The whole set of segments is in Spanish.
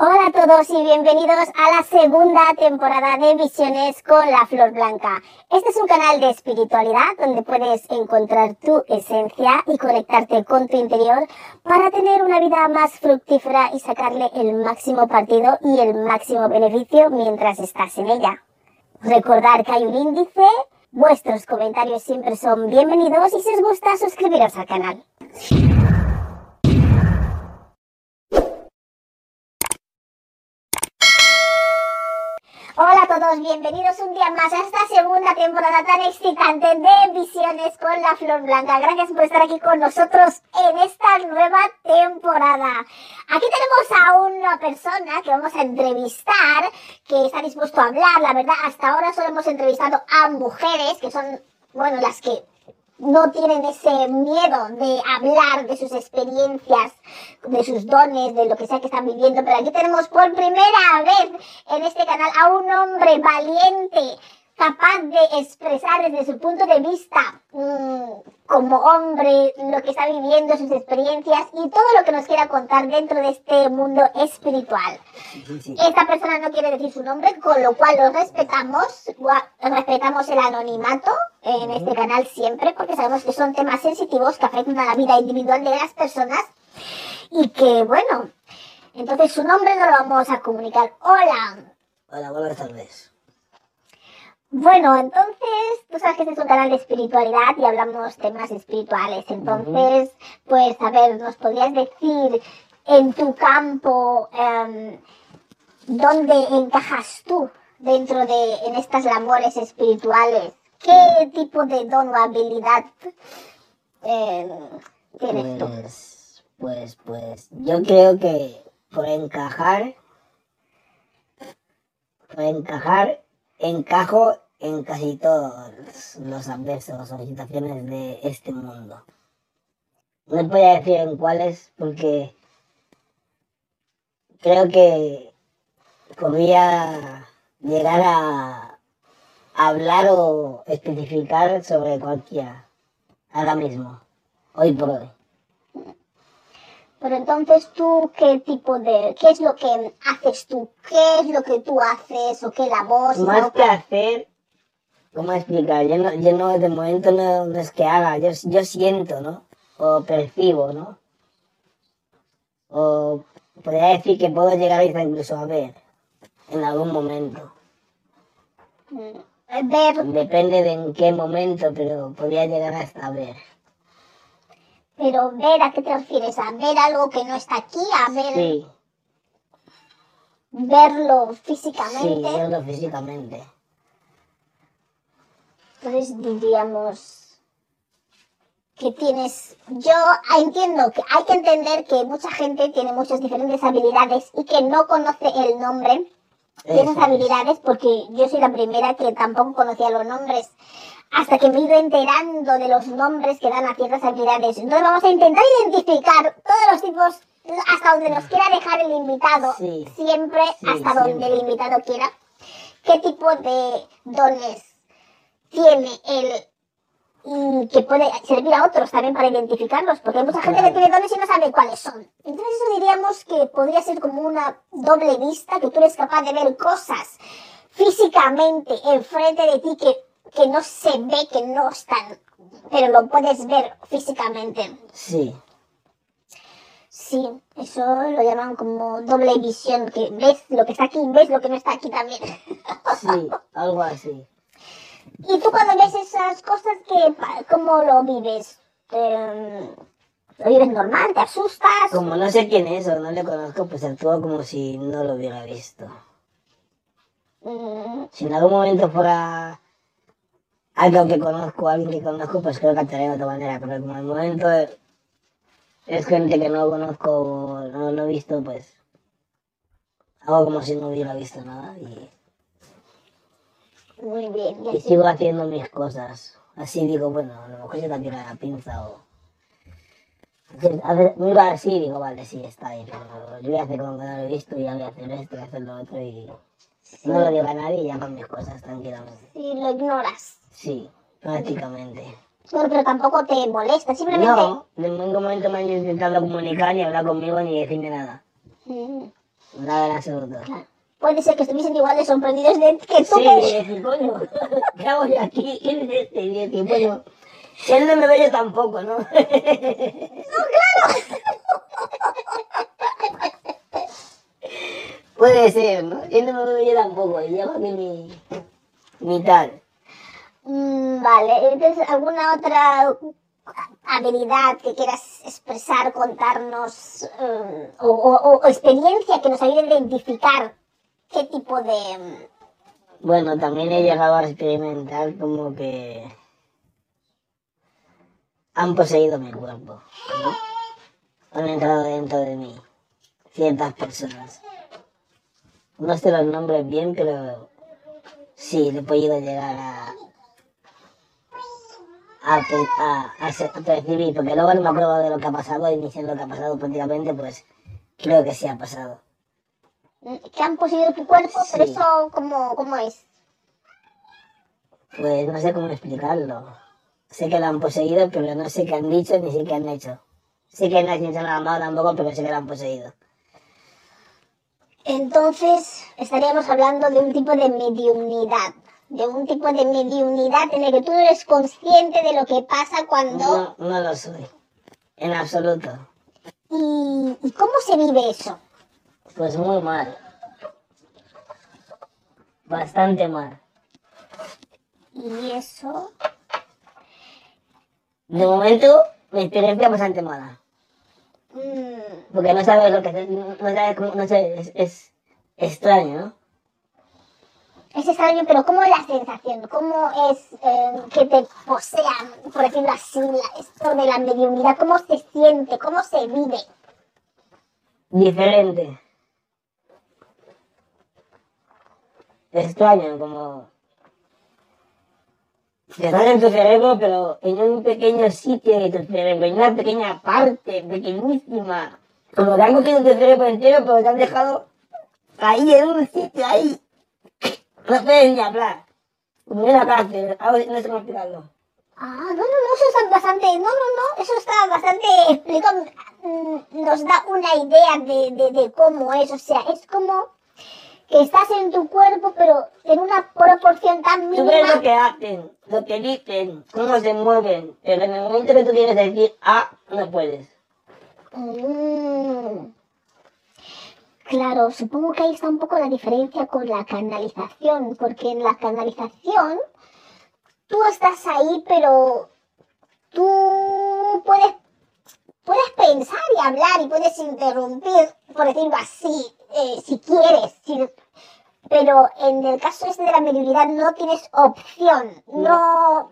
Hola a todos y bienvenidos a la segunda temporada de Visiones con la Flor Blanca. Este es un canal de espiritualidad donde puedes encontrar tu esencia y conectarte con tu interior para tener una vida más fructífera y sacarle el máximo partido y el máximo beneficio mientras estás en ella. Recordar que hay un índice, vuestros comentarios siempre son bienvenidos y si os gusta suscribiros al canal. Hola a todos, bienvenidos un día más a esta segunda temporada tan excitante de Visiones con la Flor Blanca. Gracias por estar aquí con nosotros en esta nueva temporada. Aquí tenemos a una persona que vamos a entrevistar, que está dispuesto a hablar. La verdad, hasta ahora solo hemos entrevistado a mujeres, que son, bueno, las que no tienen ese miedo de hablar de sus experiencias, de sus dones, de lo que sea que están viviendo. Pero aquí tenemos por primera vez en este canal a un hombre valiente, capaz de expresar desde su punto de vista mmm, como hombre lo que está viviendo, sus experiencias y todo lo que nos quiera contar dentro de este mundo espiritual. Esta persona no quiere decir su nombre, con lo cual lo respetamos, respetamos el anonimato en este canal siempre, porque sabemos que son temas sensitivos que afectan a la vida individual de las personas y que, bueno, entonces su nombre no lo vamos a comunicar. Hola. Hola, buenas tardes. Bueno, entonces, tú sabes que este es un canal de espiritualidad y hablamos temas espirituales. Entonces, uh -huh. pues, a ver, ¿nos podrías decir en tu campo um, dónde encajas tú dentro de en estas labores espirituales? ¿Qué tipo de don o habilidad eh, tienes pues, tú? Pues, pues, yo creo que por encajar, por encajar encajo en casi todos los aspectos o situaciones de este mundo. No podría decir en cuáles porque creo que podría llegar a hablar o especificar sobre cualquiera ahora mismo, hoy por hoy. Pero entonces tú, ¿qué tipo de, qué es lo que haces tú? ¿Qué es lo que tú haces o qué labor? Más no? que hacer, ¿cómo explicar? Yo no, yo no de momento no, es que haga, yo, yo siento, ¿no? O percibo, ¿no? O podría decir que puedo llegar incluso a ver en algún momento. Ver. Depende de en qué momento, pero podría llegar hasta ver. Pero ver, ¿a qué te refieres? ¿A ver algo que no está aquí? ¿A ver...? Sí. ¿Verlo físicamente? Sí, verlo físicamente. Entonces diríamos que tienes... Yo entiendo que hay que entender que mucha gente tiene muchas diferentes habilidades y que no conoce el nombre de esas habilidades porque yo soy la primera que tampoco conocía los nombres hasta que me he ido enterando de los nombres que dan a ciertas habilidades. Entonces vamos a intentar identificar todos los tipos hasta donde nos quiera dejar el invitado, sí. siempre Sí, hasta siempre. donde el invitado quiera, qué tipo de dones tiene él y que puede servir a otros también para identificarlos, porque hay mucha gente que Claro. tiene dones y no sabe cuáles son. Entonces eso diríamos que podría ser como una doble vista, que tú eres capaz de ver cosas físicamente enfrente de ti que, que no se ve, que no están, pero lo puedes ver físicamente. Sí, Sí, eso lo llaman como doble visión, que ves lo que está aquí, ves lo que no está aquí también. sí, algo así. Y tú cuando ves esas cosas, que, ¿cómo lo vives? Eh, ¿Lo vives normal? ¿Te asustas? Como no sé quién es o no le conozco, pues actúo como si no lo hubiera visto. Mm, Si en algún momento fuera algo que conozco, alguien que conozco, pues creo que actuaría de otra manera. Pero como en el momento es gente que no conozco o no, no he visto, pues hago como si no hubiera visto nada y, muy bien. y sigo haciendo mis cosas. Así digo, bueno, a lo mejor yo también a la pinza o... A ver, así y digo, vale, sí, está ahí, pero yo voy a hacer como que no lo he visto y ya voy a hacer esto, voy a hacer lo otro y no lo digo a nadie y ya con mis cosas tranquilamente. Y lo ignoras. Sí, prácticamente. Bueno, pero tampoco te molesta, simplemente... No, en ningún momento me han intentado comunicar ni hablar conmigo ni decirme nada. Mm. Nada en absoluto. Claro. Puede ser que estuviesen igual de sorprendidos de que tú Sí, que- coño, ¿qué hago yo aquí? ¿Quién es este? Y decir, bueno, si él no me ve yo tampoco, ¿no? Puede ser, ¿no? Él no me ve yo tampoco, aquí mi, mi tal. Mm, Vale, entonces, ¿alguna otra habilidad que quieras expresar, contarnos, eh, o, o- o experiencia que nos ayude a identificar qué tipo de... mm, Bueno, también he llegado a experimentar como que han poseído mi cuerpo, ¿no? Han entrado dentro de mí ciertas personas. No sé los nombres bien, pero sí, le he podido llegar a, a, a, a percibir, porque luego no me acuerdo de lo que ha pasado y ni sé lo que ha pasado prácticamente, pues creo que sí ha pasado. que han poseído tu cuerpo, pero Sí. eso, ¿cómo, cómo es? Pues no sé cómo explicarlo. Sé que lo han poseído, pero no sé qué han dicho ni sé qué han hecho. Sé que no han hecho nada malo tampoco, pero sé que lo han poseído. Entonces, estaríamos hablando de un tipo de mediunidad. De un tipo de mediunidad en el que tú no eres consciente de lo que pasa cuando... No, no lo soy. En absoluto. ¿Y, y cómo se vive eso? Pues muy mal. Bastante mal. Y eso... De momento, mi experiencia es bastante mala. Porque no sabes lo que no sabes cómo, no sé, es, es extraño, ¿no? es extraño, pero ¿cómo es la sensación? ¿Cómo es eh, que te posean, por decirlo así, esto de la mediunidad? ¿Cómo se siente? ¿Cómo se vive? Diferente. Extraño, como... que estás en tu cerebro, pero en un pequeño sitio de tu cerebro, en una pequeña parte, pequeñísima. Como que han cogido tu cerebro entero, pero te han dejado ahí en un sitio, ahí. No puedes ni hablar. En una cárcel, no sé cómo. Ah, no, no, no, eso está bastante, no, no, no, eso está bastante, explica, mm, nos da una idea de, de, de cómo es, o sea, es como que estás en tu cuerpo, pero en una proporción tan Tú ves lo mínima. que hacen, lo que dicen, cómo se mueven, pero en el momento que tú quieres decir ah, no puedes. Mm. Claro, supongo que ahí está un poco la diferencia con la canalización, porque en la canalización tú estás ahí, pero tú puedes, puedes pensar y hablar y puedes interrumpir, por decirlo así, eh, si quieres. si- pero en el caso este de la mediunidad no tienes opción, no,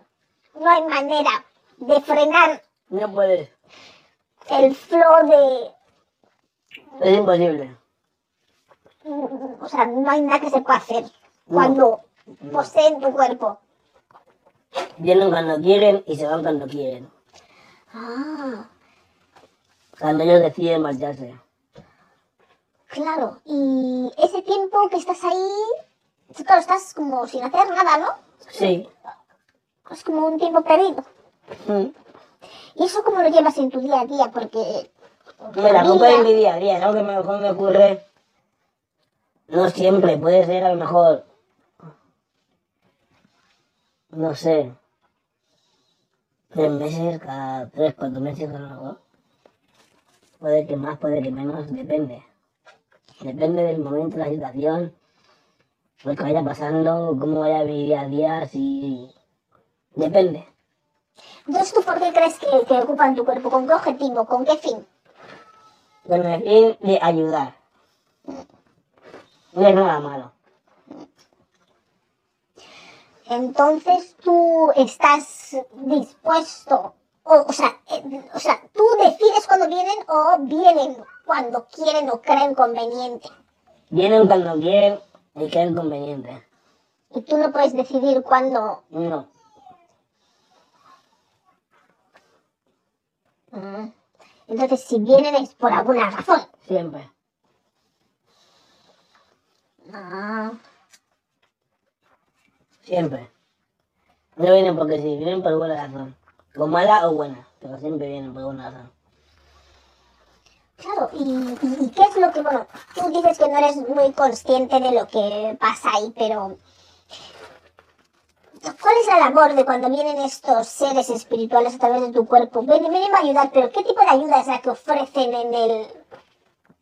no hay manera de frenar No puedes. el flow de, Es imposible. Mm, o sea, no hay nada que se pueda hacer cuando poseen tu cuerpo. Vienen cuando quieren y se van cuando quieren. Ah, Cuando ellos deciden marcharse. Claro. Y ese tiempo que estás ahí, claro, estás como sin hacer nada, ¿no? Sí. Es como un tiempo perdido. Mm. ¿Y eso cómo lo llevas en tu día a día? Porque... Me la en mi día a día, es algo que mejor me ocurre. No siempre, puede ser a lo mejor. No sé. Tres meses, cada tres, cuatro meses a lo mejor. Puede que más, puede que menos, depende. Depende del momento, la situación, lo que vaya pasando, cómo vaya mi día a día, si. Depende. Entonces, ¿tú por qué crees que, que ocupan tu cuerpo? ¿Con qué objetivo? ¿Con qué fin? Con el fin de ayudar. No es nada malo. Entonces tú estás dispuesto, o, o sea, eh, o sea, tú decides cuando vienen o vienen cuando quieren o creen conveniente. Vienen cuando quieren y creen conveniente. Y tú no puedes decidir cuándo. No. Mm. Entonces, si vienen es por alguna razón. Siempre. Ah, Siempre. No vienen porque sí, vienen por buena razón. O mala o buena, pero siempre vienen por buena razón. Claro, ¿y, y, y qué es lo que, bueno, tú dices que no eres muy consciente de lo que pasa ahí, pero ¿cuál es la labor de cuando vienen estos seres espirituales a través de tu cuerpo? Ven, vienen a ayudar, pero ¿qué tipo de ayuda es la que ofrecen en el,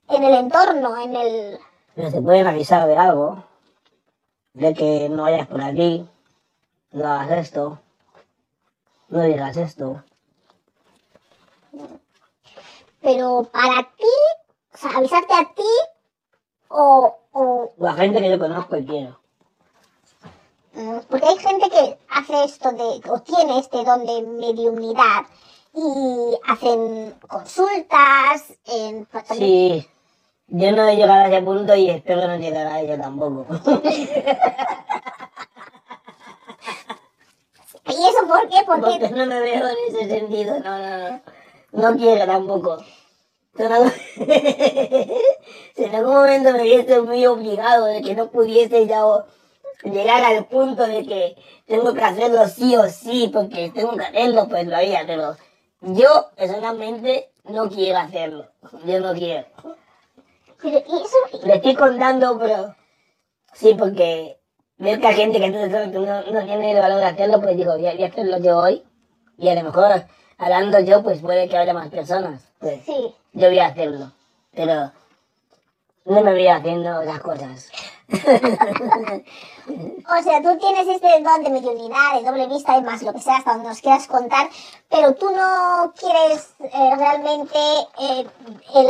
en el entorno, en el... Pero te pueden avisar de algo, de que no vayas por aquí, no hagas esto, no digas esto. Pero para ti, o sea, avisarte a ti o, o La gente que yo conozco y quiero. Mm, Porque hay gente que hace esto de, o tiene este don de mediunidad y hacen consultas, en, pues, Sí, yo no he llegado a ese punto y espero no llegar a ello tampoco. ¿Y eso por qué? Porque Porque, no me veo en ese sentido, no, no, no. No quiero tampoco. Si en algún momento me viese muy obligado de que no pudiese ya llegar al punto de que tengo que hacerlo sí o sí, porque tengo que hacerlo, pues lo haría, pero yo personalmente no quiero hacerlo. Yo no quiero. pero. Le estoy contando, pero sí, porque que hay gente que entonces no, no- no tiene el valor de hacerlo, pues digo, voy a, voy a hacerlo yo hoy. Y a lo mejor, hablando yo, pues puede que haya más personas. Pues Sí. yo voy a hacerlo. Pero no me voy haciendo las cosas. O sea, tú tienes este don de mediunidad, de doble vista y más lo que sea hasta donde nos quieras contar, pero tú no quieres eh, realmente eh,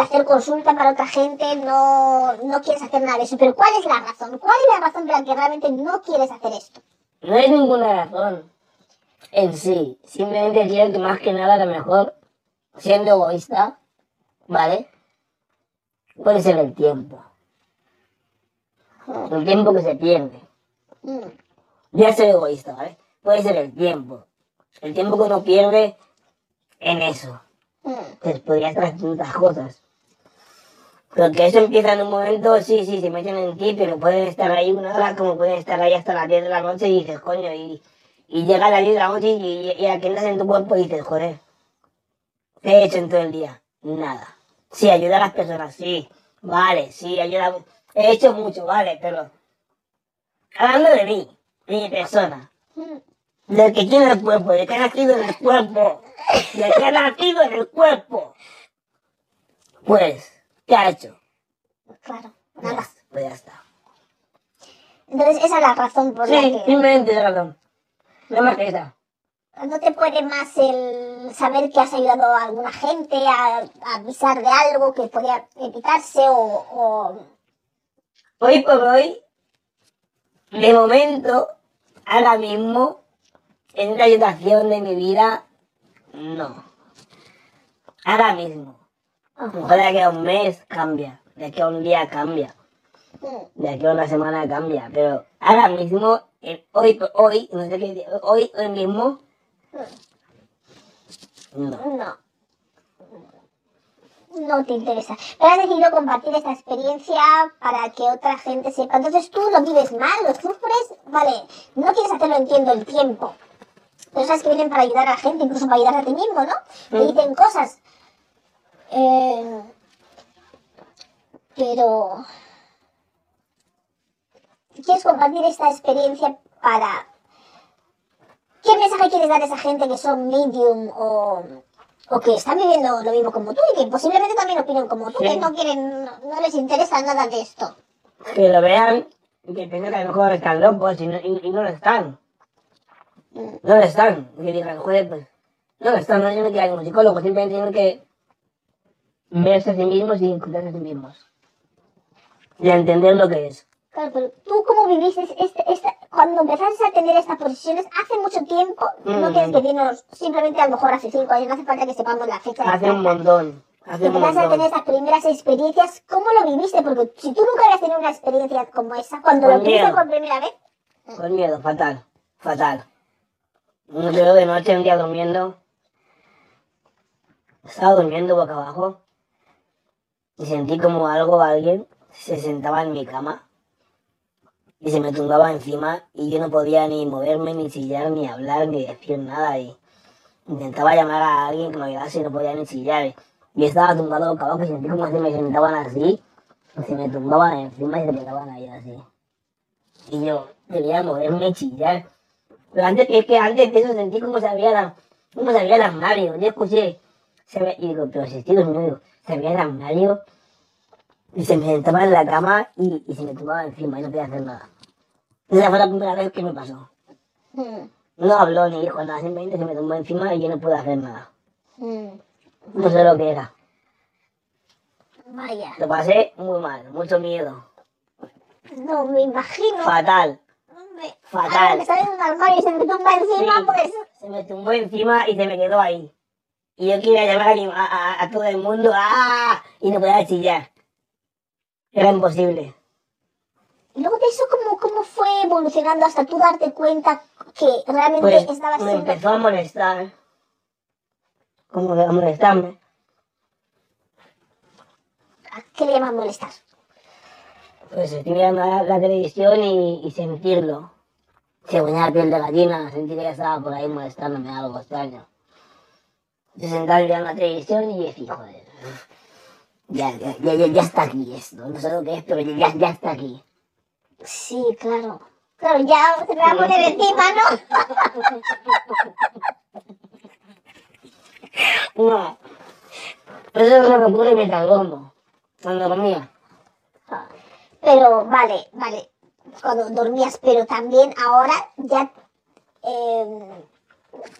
hacer consulta para otra gente, no, no quieres hacer nada de eso. Pero ¿cuál es la razón? ¿Cuál es la razón por la que realmente no quieres hacer esto? No es ninguna razón en sí. Simplemente quiero que más que nada, a lo mejor, siendo egoísta, ¿vale? Puede ser el tiempo. El tiempo que se pierde. Mm, Ya soy egoísta, ¿vale? Puede ser el tiempo. El tiempo que uno pierde en eso. mm. Pues podría estar cosas. Porque eso empieza en un momento, sí, sí, se meten en ti, pero pueden estar ahí una hora como pueden estar ahí hasta las 10 de la noche y dices, coño, y, y llega a las 10 de la noche y, y, y a que entras en tu cuerpo y dices, joder, ¿qué he hecho en todo el día? Nada. Sí, ayudar a las personas, sí, vale, sí, ayuda. He hecho mucho, vale, pero hablando de mí, de mi persona, del que tiene el cuerpo, de que ha nacido en el cuerpo, de que ha nacido en el cuerpo. Pues, ¿qué ha hecho? Claro, nada. Pues ya está. Entonces esa es la razón por la Sí, que simplemente de razón. No más que esa. no te puede más el saber que has ayudado a alguna gente a, a avisar de algo que podía evitarse o, o Hoy por hoy, de momento, ahora mismo, en esta situación de mi vida, no. Ahora mismo. A lo mejor de aquí a un mes cambia, de aquí a un día cambia. mm, de aquí a una semana cambia, pero ahora mismo, hoy, por hoy, no sé qué día, hoy, hoy mismo, no. no. No te interesa. Pero has decidido compartir esta experiencia para que otra gente sepa. Entonces tú lo vives mal, lo sufres, vale, no quieres hacerlo, entiendo, el tiempo. Pero sabes que vienen para ayudar a la gente, incluso para ayudar a ti mismo, ¿no? Te Mm. dicen cosas. Eh, pero... ¿Quieres compartir esta experiencia para... ¿Qué mensaje quieres dar a esa gente que son medium o, o que están viviendo lo mismo como tú y que posiblemente también opinen como tú, Sí. que no quieren, no, no les interesa nada de esto? Que lo vean y que piensen que a lo mejor están locos y no, y, y no lo están. Mm, No lo están. Y que digan, joder, pues, no lo están, no tienen que ir a un psicólogo, simplemente tienen que verse a sí mismos y encontrarse a sí mismos. Y a entender lo que es. Claro, pero tú cómo viviste este, este, cuando empezaste a tener estas posiciones hace mucho tiempo, no Mm. tienes que decirnos simplemente a lo mejor hace cinco años, no hace falta que sepamos la fecha. Hace un montón. Hace un Empezaste a tener estas primeras experiencias, ¿cómo lo viviste? Porque si tú nunca habías tenido una experiencia como esa, cuando Con lo tuviste por primera vez, Con miedo, fatal, fatal. Un de noche, un día durmiendo, estaba durmiendo boca abajo y sentí como algo, alguien, se sentaba en mi cama y se me tumbaba encima y yo no podía ni moverme, ni chillar, ni hablar, ni decir nada y intentaba llamar a alguien que me ayudase y no podía ni chillar. Y estaba tumbado boca abajo y sentí como si me sentaban así, se me tumbaban encima y se pegaban ahí así. Y yo quería moverme y chillar. Pero antes que, que antes de eso sentí como se abría como se el armario. Yo escuché, se ve, y digo, pero si estoy dormido, se abría el armario y se me sentaba en la cama y, y se me tumbaba encima y no podía hacer nada. Esa fue la primera vez que me pasó. Mm, No habló ni dijo nada, simplemente se me tumbó encima y yo no pude hacer nada. mm. No sé lo que era. Vaya. Lo pasé muy mal, mucho miedo. No, me imagino. Fatal. Hombre, Fatal. Ahora está en un armario y se me tumba encima, Sí. pues... Se me tumbó encima y se me quedó ahí. Y yo quería llamar a- a todo el mundo ¡ah! y no podía chillar. Era imposible. Y luego de eso, ¿cómo, ¿cómo fue evolucionando hasta tú darte cuenta que realmente Pues estabas me empezó a molestar. Como que a molestarme. ¿A ¿Qué le llamas molestar? Pues estoy mirando la, la televisión y, y sentirlo. Se ponía la piel de gallina, sentí que estaba por ahí molestándome algo extraño. Yo sentado mirando la televisión y decía, joder, ya, ya, ya, ya, está aquí esto. No sé lo que es, pero ya, ya está aquí. Sí, claro. Claro, ya se me va a poner encima, ¿no? No. Eso es lo que ocurre mientras duermo. Cuando dormía. Pero, vale, vale. Cuando dormías, pero también ahora ya... eh,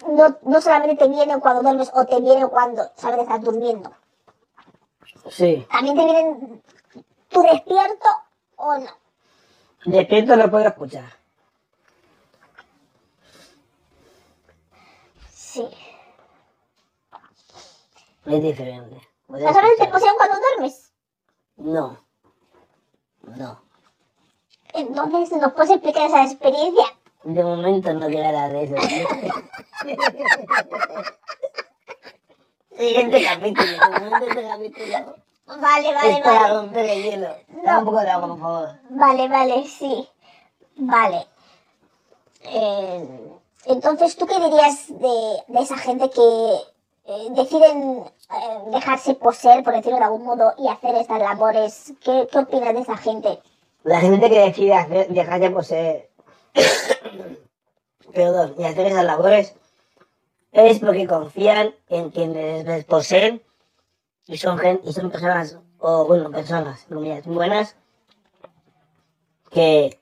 no, no solamente te viene cuando duermes o te viene cuando sabes estás durmiendo. Sí. También te vienen tú despierto o no. Despierto no puedo escuchar. Sí. Es diferente. ¿Las horas te escuchar. poseen cuando duermes? No. No. Entonces, ¿nos puedes explicar esa experiencia? De momento no quiero hablar de eso. Siguiente capítulo. Siguiente capítulo. Vale, vale, es para vale. romper el hielo. Dame un poco de agua, por favor. Vale, vale, sí. Vale. Eh, entonces, ¿tú qué dirías de, de esa gente que eh, deciden eh, dejarse poseer, por decirlo de algún modo, y hacer estas labores? ¿Qué, qué opinas de esa gente? La gente que decide hacer, dejarse poseer, perdón, y hacer esas labores es porque confían en quienes les poseen y son, gen- y son personas, o bueno, personas, buenas, que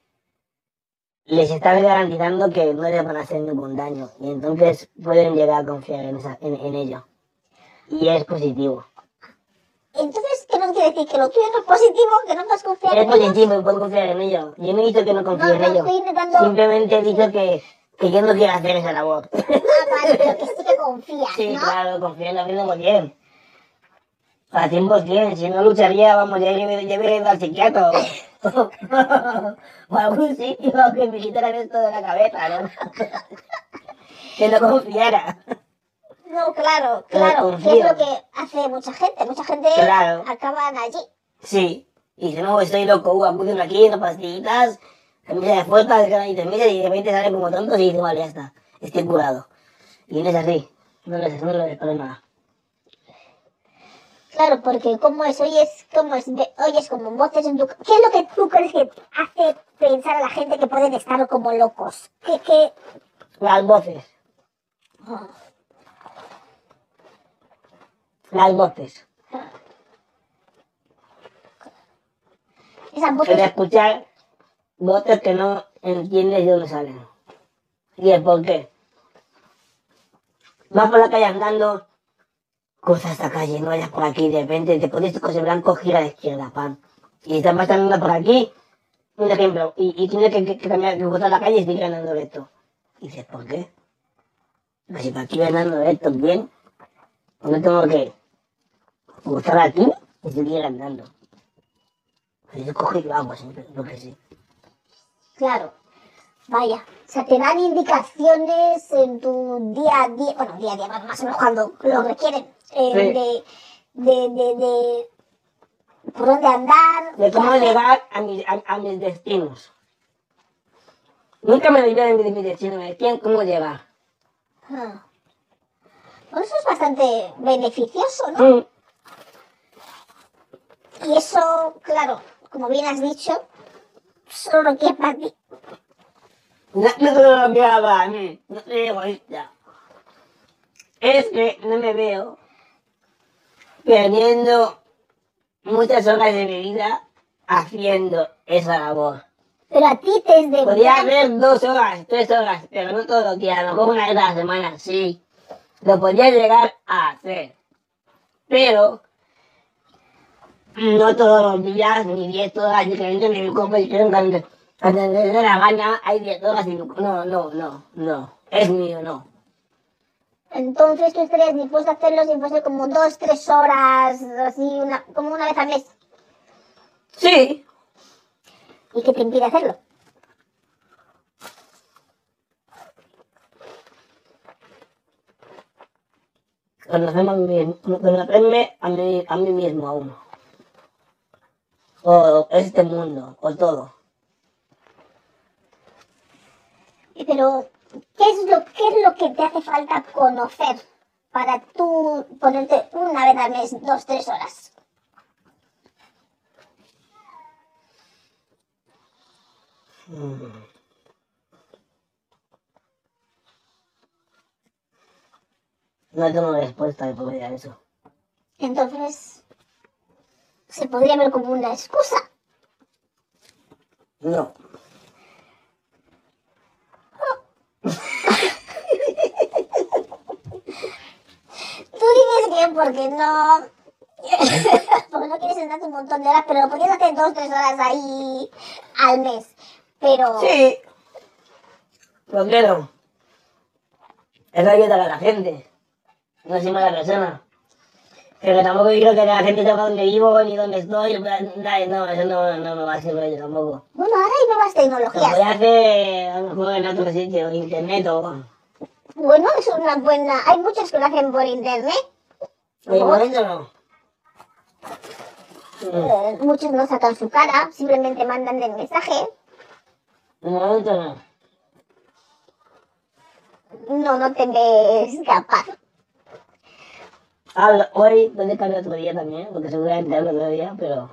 les están garantizando que no les van a hacer ningún daño y entonces pueden llegar a confiar en, esa- en, en ello. Y es positivo. Entonces, ¿qué nos quiere decir? ¿Que lo tuyo no es positivo? ¿Que no vas a confiar Es en ellos? positivo y puedo confiar en ello. Yo no he dicho que no confíe No, en no, ello. Simplemente he dicho que, que yo no quiero hacer esa labor. Ah, vale, pero que sí que confías, Sí, ¿no? claro, confío en vida muy bien. A 100%, si no lucharía, vamos, ya hubiera ya ido al psiquiatra o, o a algún sitio que me quitaran esto de la cabeza, ¿no? que no confiara. No, claro, claro. Que es lo que hace mucha gente. Mucha gente Claro. acaban allí. Sí, y si no, estoy loco, uh, apunten aquí, unas pastillitas, camisa de fuerza, y te meses y de repente salen como tontos y dicen, vale, ya está, estoy curado. Y no es así, no les, no les pasa nada. Claro, porque como es, oyes, como es, oyes como voces en tu... ¿Qué es lo que tú crees que hace pensar a la gente que pueden estar como locos? ¿Qué, qué? Las voces, Ah, las voces. Esas El voces... escuchar voces que no entiendes de dónde salen. Y el por qué. Vas por la calle andando, cruza esta calle, no vayas por aquí, de repente te pones tu coche blanco, gira a la izquierda, pam. Y estás pasando por aquí, un ejemplo, y, tienes que, que, que cambiar, que cruzar la calle y seguir andando recto. Y dices, ¿por qué? Pues si por aquí voy andando recto bien, no tengo que cruzar aquí y seguir andando. Pues yo cojo y lo hago siempre, lo que sí. Claro. Vaya. O sea, te dan indicaciones en tu día a día, bueno, día a día, más o menos cuando lo requieren, eh, Sí. de, de, de, de por dónde andar. de cómo llegar a, mis- a- a mis destinos. Nunca me olvidé de mi destino, me decían cómo llegar. Ah. Bueno, eso es bastante beneficioso, ¿no? Mm, Y eso, claro, como bien has dicho, solo lo quiere para ti. No, lo quiero para mí, no soy egoísta. Es que no me veo perdiendo muchas horas de mi vida haciendo esa labor. Pero a ti te es de Podría hacer dos horas, tres horas, pero no todo lo que a lo mejor una vez a la semana, sí. Lo podría llegar a hacer. Pero no todos los días, ni diez horas diferentes, ni competición cuando cuando me dé la gana, hay diez horas y no, no, no, no, es mío, no. Entonces tú estarías dispuesto a hacerlo si fuese como dos, tres horas, así, una, como una vez al mes. Sí, ¿Y qué te impide hacerlo? conocerme a mí, conocerme a mí, a mí mismo aún. O este mundo, o todo. Pero, ¿qué es lo, qué es lo que te hace falta conocer para tú ponerte una vez al mes, dos, tres horas? No tengo respuesta de poder a eso. Entonces, se podría ver como una excusa. No. Tú dices que porque no... porque no quieres sentarte un montón de horas, pero lo podrías hacer dos, tres horas ahí al mes. Pero... Sí. ¿Por qué no? Eso ayuda a la gente. No soy mala persona. Pero tampoco quiero que la gente sepa dónde vivo ni dónde estoy. dale, No, eso no, no me va a servir yo tampoco. Bueno, ahora hay nuevas Lo tecnologías. voy a hacer a lo mejor en otro sitio, internet o... Bueno, es una buena... Hay muchos que lo hacen por internet. De momento no. Eh, muchos no sacan su cara, simplemente mandan el mensaje. Momento no. No, no te ves capaz. Hablo, hoy puede cambiar otro día también, porque seguramente hablo otro día, pero...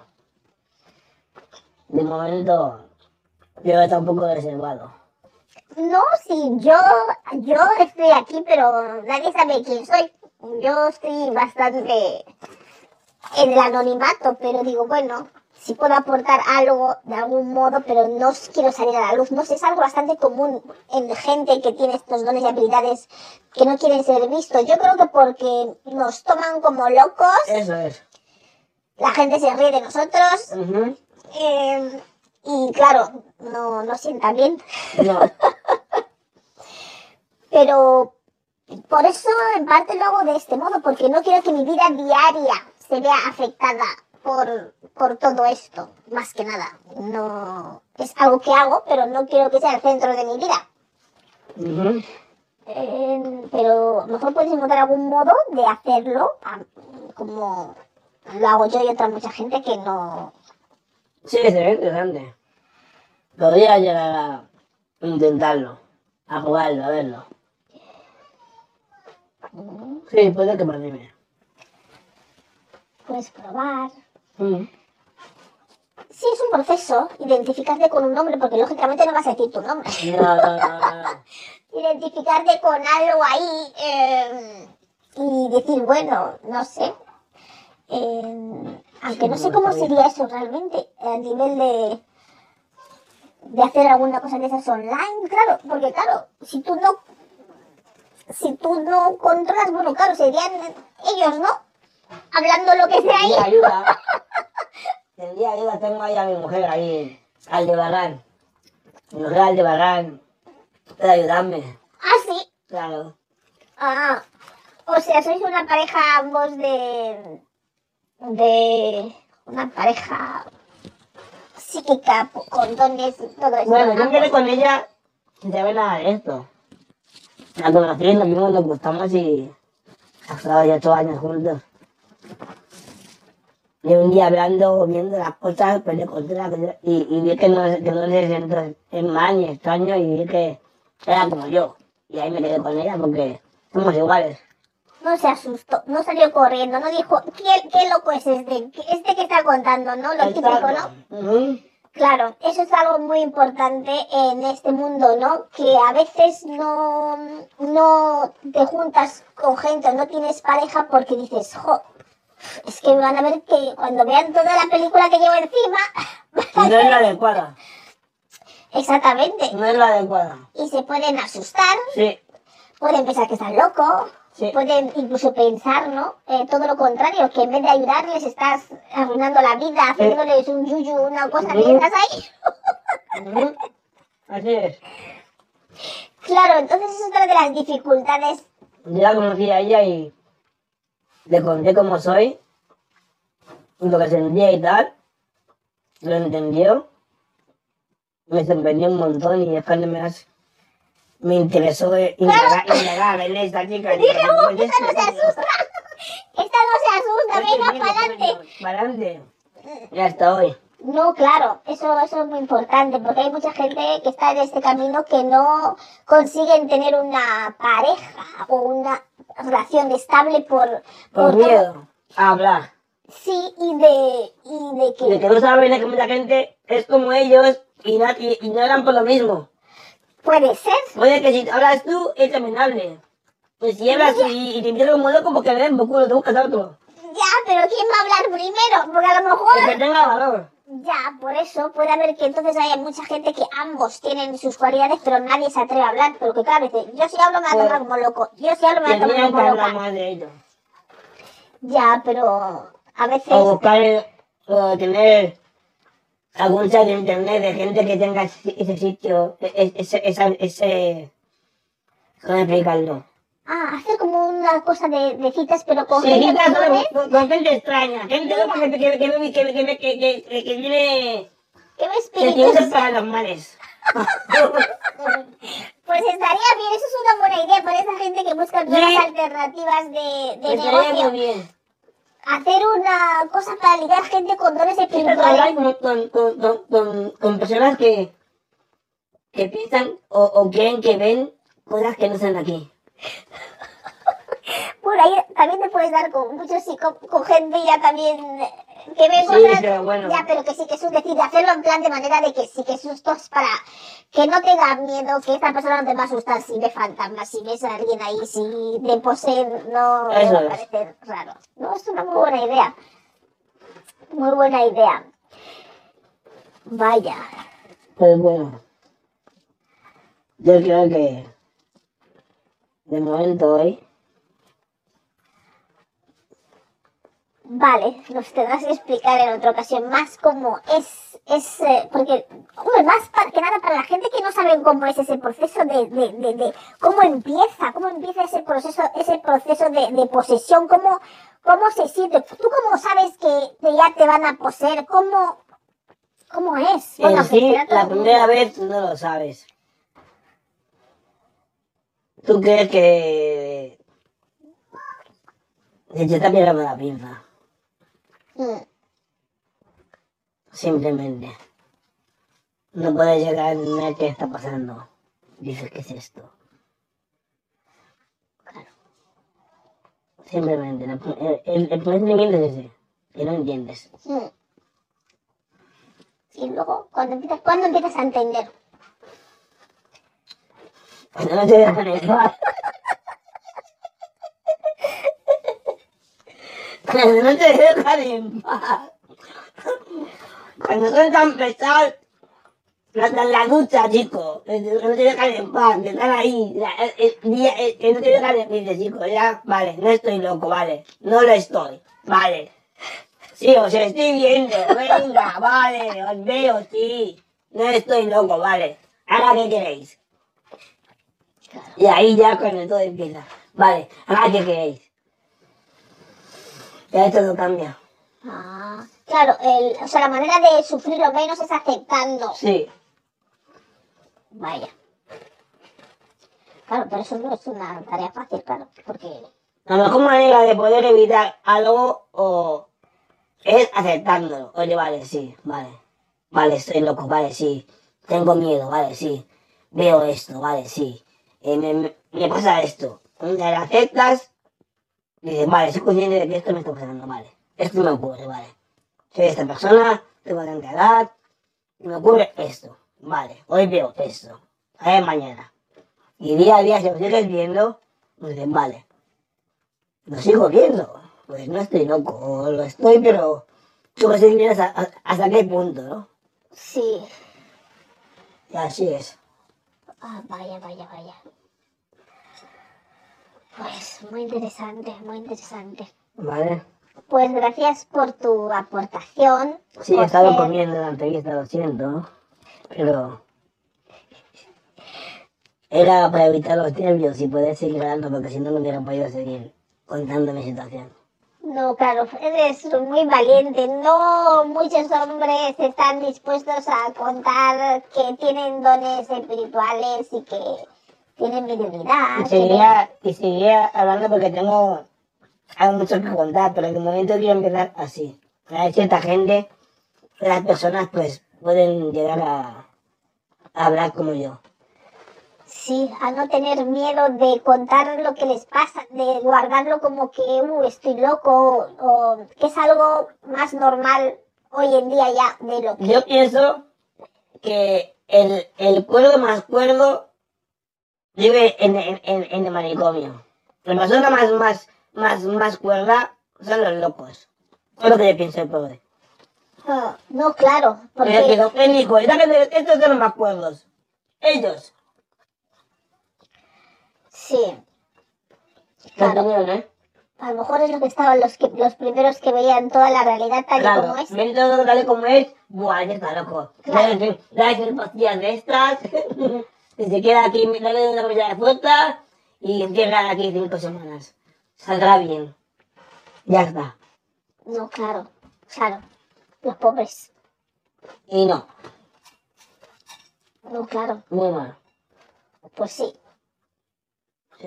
De momento... Yo está un poco reservado. No, sí, yo, yo estoy aquí, pero nadie sabe quién soy. Yo estoy bastante en el anonimato, pero digo, bueno, si puedo aportar algo de algún modo, pero no quiero salir a la luz. No sé, es algo bastante común en gente que tiene estos dones y habilidades que no quieren ser vistos. Yo creo que porque nos toman como locos, Eso es. la gente se ríe de nosotros, eh, y claro, no, no sienta bien. No. Pero por eso en parte lo hago de este modo, porque no quiero que mi vida diaria se vea afectada por, por todo esto, más que nada. No es algo que hago, pero no quiero que sea el centro de mi vida. Eh, pero a lo mejor puedes encontrar algún modo de hacerlo, como lo hago yo y otra mucha gente que no... Sí, sería interesante. Podría llegar a intentarlo, a jugarlo, a verlo. Sí, puede que me anime. Puedes probar. Mm. Sí, es un proceso identificarte con un nombre, porque lógicamente no vas a decir tu nombre. No, no, no, no. identificarte con algo ahí eh, y decir, bueno, no sé. eh, aunque no sé cómo sería eso realmente a nivel de, de hacer alguna cosa de esas online, claro, porque claro, si tú no si tú no controlas, bueno, claro, serían ellos, ¿no? Hablando lo que sea ahí. Tendría ayuda. Tendría ayuda, tengo ahí a mi mujer ahí, Aldebarán. Mi mujer Aldebarán puede ayudarme, Ah, sí. claro. Ah, o sea, sois una pareja ambos de. de. una pareja psíquica con dones y todo eso. Bueno, yo empecé con ella sin saber nada de esto. La conocí, nos vimos, nos gustamos y hasta hoy ocho años juntos. Y un día hablando, viendo las cosas, pues le conté la y, y vi que no, que no se sentó en mal ni extraño y vi que era como yo. Y ahí me quedé con ella porque somos iguales. no se asustó, no salió corriendo, no dijo, ¿qué, qué loco es este? ¿Qué- ¿Este que está contando, no? Lo típico, ¿no? Claro, eso es algo muy importante en este mundo, ¿no? Que a veces no, no te juntas con gente o no tienes pareja porque dices, jo, es que van a ver que cuando vean toda la película que llevo encima, No es la adecuada. exactamente, No es la adecuada. y se pueden asustar, Sí, pueden pensar que estás loco, Sí. pueden incluso pensar, ¿no? Eh, todo lo contrario, que en vez de ayudarles estás arruinando la vida, haciéndoles un yuyu, una cosa Ujú. mientras ahí. Así es. Claro, entonces es otra de las dificultades. Yo la conocí a ella y le conté cómo soy, lo que sentía y tal. Lo entendió. Me sorprendió un montón y después me, has- me interesó indagar, indagar en esta chica. Dije, "Uh, esta no se asusta. Esta no se asusta, venga, para adelante. Para adelante. Y hasta hoy. No, claro, eso, eso es muy importante, porque hay mucha gente que está en este camino que no consiguen tener una pareja o una relación estable por, Por miedo a hablar. Sí, y de, y de que... De que no saben que mucha gente es como ellos y, na- y, y no hablan por lo mismo. Puede ser. Puede que si hablas tú, él también hable. Pues si hablas y, y te empiezas como loco porque le den por culo, te buscas otro. Ya, pero ¿quién va a hablar primero? Porque a lo El mejor... que tenga valor. Ya, por eso puede haber que entonces haya mucha gente que ambos tienen sus cualidades, pero nadie se atreve a hablar. Pero que claro, dice, yo si hablo me voy a tomar como loco. Yo si hablo me voy a tomar como loca. más de ellos. Ya, pero a veces... O buscar, o tener algún chat de internet de gente que tenga ese, ese sitio, e- ese, esa, ese... ¿Cómo explicarlo? Ah, hacer como una cosa de, citas, pero con gente con, gente extraña. Gente que, que, que, que, que, que, que, que tiene... Pues estaría bien, eso es una buena idea para esa gente que busca sí. alternativas de, de pues negocio. Hacer una cosa para ligar gente con dones espirituales. Con, con, con, con, personas que, que piensan o, o creen que ven cosas que no están aquí. Por ahí también te puedes dar con muchos psico- con gente ya también eh, que ve Sí, cosas. pero bueno. Ya, pero que sí que es un decir, de hacerlo en plan de manera de que sí que sustos para que no tenga miedo, que esta persona no te va a asustar si ve fantasmas, si ves a alguien ahí, si te poseen, no Eso va a parecer raro. No, es una muy buena idea. Muy buena idea. Vaya. Pues bueno, yo creo que de momento hoy Vale, nos tendrás que explicar en otra ocasión más cómo es, es eh, porque, hombre, más para, que nada para la gente que no sabe cómo es ese proceso de, de, de, de- cómo empieza, cómo empieza ese proceso, ese proceso de, posesión, cómo, cómo se siente, tú cómo sabes que, ya te van a poseer, cómo, cómo es. en pues sí la el primera vez tú no lo sabes. Tú crees que te está pegando la pinza, Mm, simplemente. No puedes llegar a entender qué está pasando. Dices, ¿qué es esto? claro. Simplemente, el, el, el primer sentimiento es ese, que no entiendes. Mm. Y luego, cuando empiezas, ¿cuándo empiezas a entender? Cuando no en paz. Cuando no te en paz. Cuando son tan pesados. Hasta en la ducha, chico. No te dejan en paz. Te están ahí. Que no te dejan en paz. Dices, chico, ya, vale, no estoy loco, vale. No lo estoy. Vale. Sí, os estoy viendo. Venga, vale. Os veo, sí. No estoy loco, vale. Ahora, ¿qué queréis? Y ahí ya cuando todo empieza. Vale, ahora qué queréis. Ya todo cambia. Ah, claro, el, o sea, la manera de sufrirlo menos es aceptando. Sí. Vaya. Claro, pero eso no es una tarea fácil, claro, porque... La mejor manera de poder evitar algo o es aceptándolo. Oye, vale, sí, vale. Vale, estoy loco, vale, sí. Tengo miedo, vale, sí. Veo esto, vale, sí. Eh, me, me- pasa esto. Ya lo aceptas Dices, vale, soy consciente de que esto me está pasando, vale. Esto me ocurre, vale. Soy esta persona, tengo tanta edad, y me ocurre esto. Vale, hoy veo esto. A ver mañana. Y día a día, si lo sigues viendo, dices, vale. Lo sigo viendo. Pues no estoy loco, o lo estoy, pero tú vas a hasta, hasta qué punto, ¿no? Sí. Y así es. Ah, vaya, vaya, vaya. Pues muy interesante, muy interesante. Vale. Pues gracias por tu aportación. Sí, he estado ser- comiendo la entrevista, lo siento. Pero. Era para evitar los nervios y poder seguir grabando, porque si no, no hubiera podido seguir contando mi situación. No, claro, eres muy valiente. No muchos hombres están dispuestos a contar que tienen dones espirituales y que tienen mediunidad. Y seguiría, y seguiría hablando porque tengo algo mucho que contar, pero en el momento quiero empezar así. Hay cierta gente, las personas pues pueden llegar a hablar como yo. Sí, a no tener miedo de contar lo que les pasa, de guardarlo como que uh, estoy loco o que es algo más normal hoy en día ya de lo que... Yo pienso que el, el cuerdo más cuerdo vive en, en, en, en el manicomio. La persona más, más, más, más cuerda son los locos. Es lo que yo pienso, pobre. Ah, no, claro, porque el hijo, estos son los más cuerdos. Ellos. Sí, ¿Qué Claro. opinión, eh? a lo mejor es lo que estaban los que los primeros que veían toda la realidad tal y como es. ven todo tal y como es, buah, ya está loco. Claro. Dale, dale tres pastillas de estas, y se queda aquí, dale una comida de fruta, y encierra aquí cinco semanas. Saldrá bien. Ya está. No, claro, claro, los pobres. Y no, No, claro, muy mal. pues sí,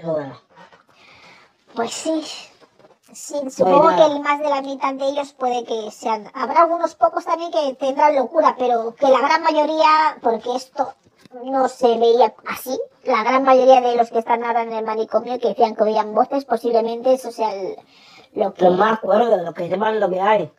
bueno. pues sí. Sí, supongo que el más de la mitad de ellos puede que sean. Habrá algunos pocos también que tendrán locura, pero que la gran mayoría, porque esto no se veía así, la gran mayoría de los que están ahora en el manicomio que decían que oían voces, posiblemente eso sea el- lo que, Los más cuerdos, los que sepan lo que hay.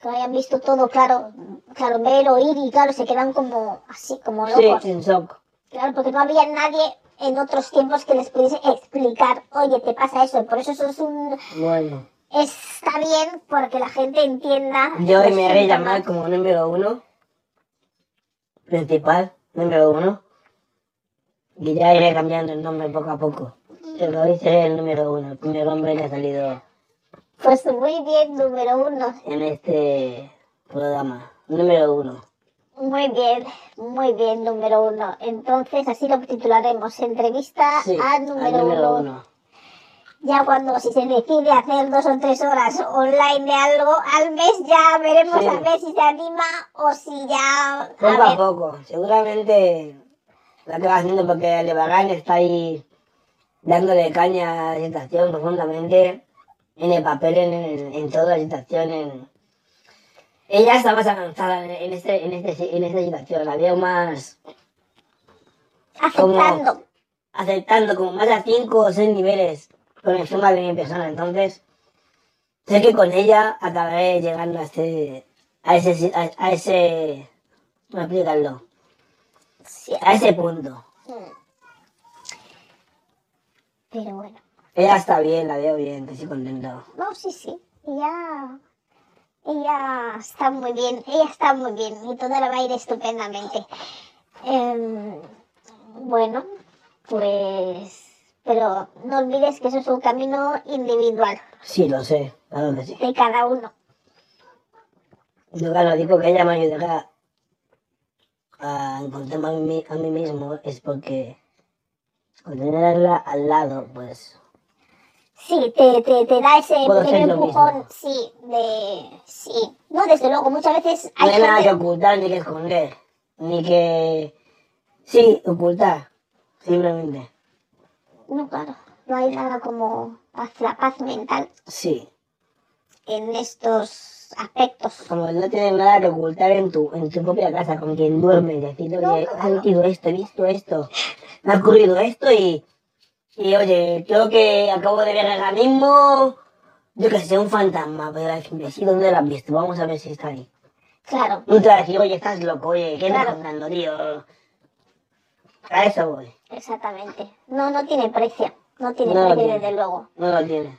que hayan visto todo claro, claro, ver, oír y claro, se quedan como así, como Sí, locos. sin shock. Claro, porque no había nadie en otros tiempos que les pudiese explicar, oye, te pasa eso, y por eso eso es un... Bueno, Está bien porque la gente entienda... yo hoy los me haré llamar como número uno, principal, número uno, y ya iré cambiando el nombre poco a poco. Pero hoy seré el número uno, el primer hombre que ha salido Pues muy bien, número uno. en este programa. Número uno. Muy bien, muy bien, número uno. Entonces así lo titularemos, entrevista Sí, a número, número uno. uno. Ya cuando si se decide hacer dos o tres horas online de algo al mes, ya veremos Sí. a ver si se anima o si ya... Poco a poco. Seguramente la que va haciendo porque Aldebarán está ahí dándole caña a la situación profundamente en el papel, en, en, en toda la situación. En... Ella está más avanzada en, este, en, este, en esta situación. La veo más Aceptando. aceptando como más a cinco o seis niveles por encima de mi persona. Entonces, sé que con ella acabaré llegando a ese, a ese, a, a ese, ¿cómo explicarlo? Sí. A ese punto. Pero bueno. Ella está bien, la veo bien, estoy contento. No, sí, sí. Ella, ella está muy bien. Ella está muy bien y todo le va a ir estupendamente. Em, bueno, pues... Pero no olvides que eso es un camino individual Sí, lo sé, claro que sí. de cada uno. Yo claro, digo que ella me ayudará a encontrarme a mí, a mí mismo, es porque con tenerla al lado, pues, Sí, te, te, te da ese lo empujón, sí, de... Sí, no, desde luego, muchas veces no hay hay nada que ocultar ni que esconder, ni que... Sí, ocultar, simplemente. No, claro, no hay nada como la paz mental Sí, en estos aspectos. como no tienes nada que ocultar en tu, en tu propia casa con quien duermes, decir, No, oye, he claro. sentido esto, he visto esto, me ha ocurrido esto y Y oye, creo que acabo de ver ahora mismo, yo que sé, un fantasma, pero decirme, sí, ¿dónde lo has visto? Vamos a ver si está ahí. Claro. No te vas a decir, oye, estás loco, oye, ¿qué Claro. estás contando, tío? A eso voy. Exactamente. No, no tiene precio. No tiene No precio, tiene. desde luego. No lo tiene.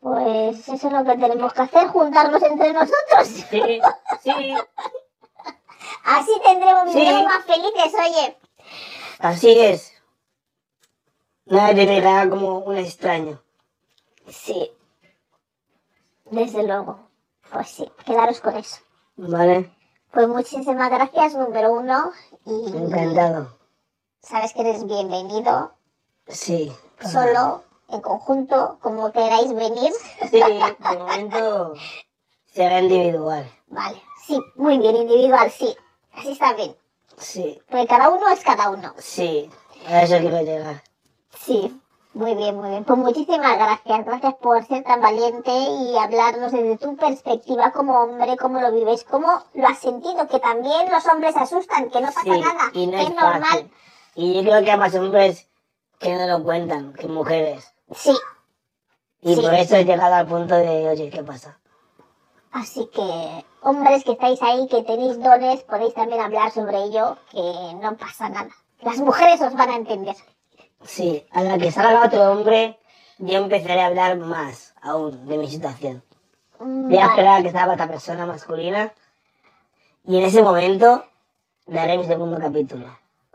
Pues eso es lo que tenemos que hacer, juntarnos entre nosotros. Sí, sí, Así tendremos, Sí. viviremos más felices, oye. así es. Nadie te verá como un extraño. Sí. Desde luego. Pues sí, quedaros con eso. ¿Vale? Pues muchísimas gracias, número uno. Y Encantado. sabes que eres bienvenido, Sí. solo, en conjunto, como queráis venir. Sí, de momento será individual. Vale, sí, muy bien, individual, sí. Así está bien. Sí, Porque cada uno es cada uno. sí. A eso quiero llegar. Sí, muy bien, muy bien. Pues muchísimas gracias. Gracias por ser tan valiente y hablarnos desde tu perspectiva como hombre, cómo lo vives, cómo lo has sentido, que también los hombres se asustan, que no pasa Sí, nada, y no que es, es normal. fácil. Y yo creo que hay más hombres que no lo cuentan que mujeres. Sí, Y Sí. por eso he llegado al punto de, oye, ¿qué pasa? así que hombres que estáis ahí, que tenéis dones, podéis también hablar sobre ello, que no pasa nada. Las mujeres os van a entender. Sí, a la que salga otro hombre, yo empezaré a hablar más aún de mi situación. Mm, Voy a esperar a que salga esta persona masculina y en ese momento daré mi segundo capítulo.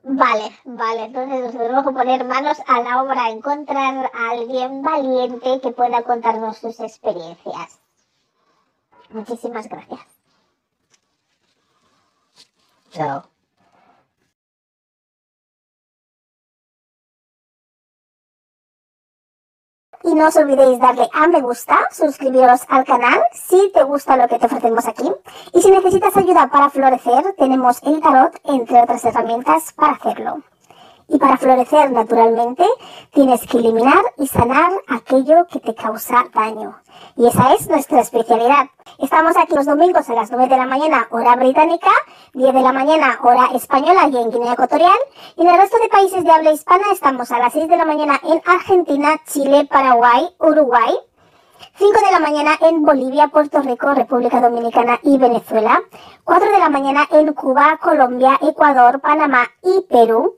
Vale, vale, entonces nos tenemos que poner manos a la obra, encontrar a alguien valiente que pueda contarnos sus experiencias. Muchísimas gracias. Chao. Y no os olvidéis darle a me gusta, suscribiros al canal si te gusta lo que te ofrecemos aquí. Y si necesitas ayuda para florecer, tenemos el tarot, entre otras herramientas, para hacerlo. Y para florecer naturalmente, tienes que eliminar y sanar aquello que te causa daño. Y esa es nuestra especialidad. Estamos aquí los domingos a las 9 de la mañana, hora británica, 10 de la mañana, hora española y en Guinea Ecuatorial. Y en el resto de países de habla hispana estamos a las 6 de la mañana en Argentina, Chile, Paraguay, Uruguay. 5 de la mañana en Bolivia, Puerto Rico, República Dominicana y Venezuela. 4 de la mañana en Cuba, Colombia, Ecuador, Panamá y Perú.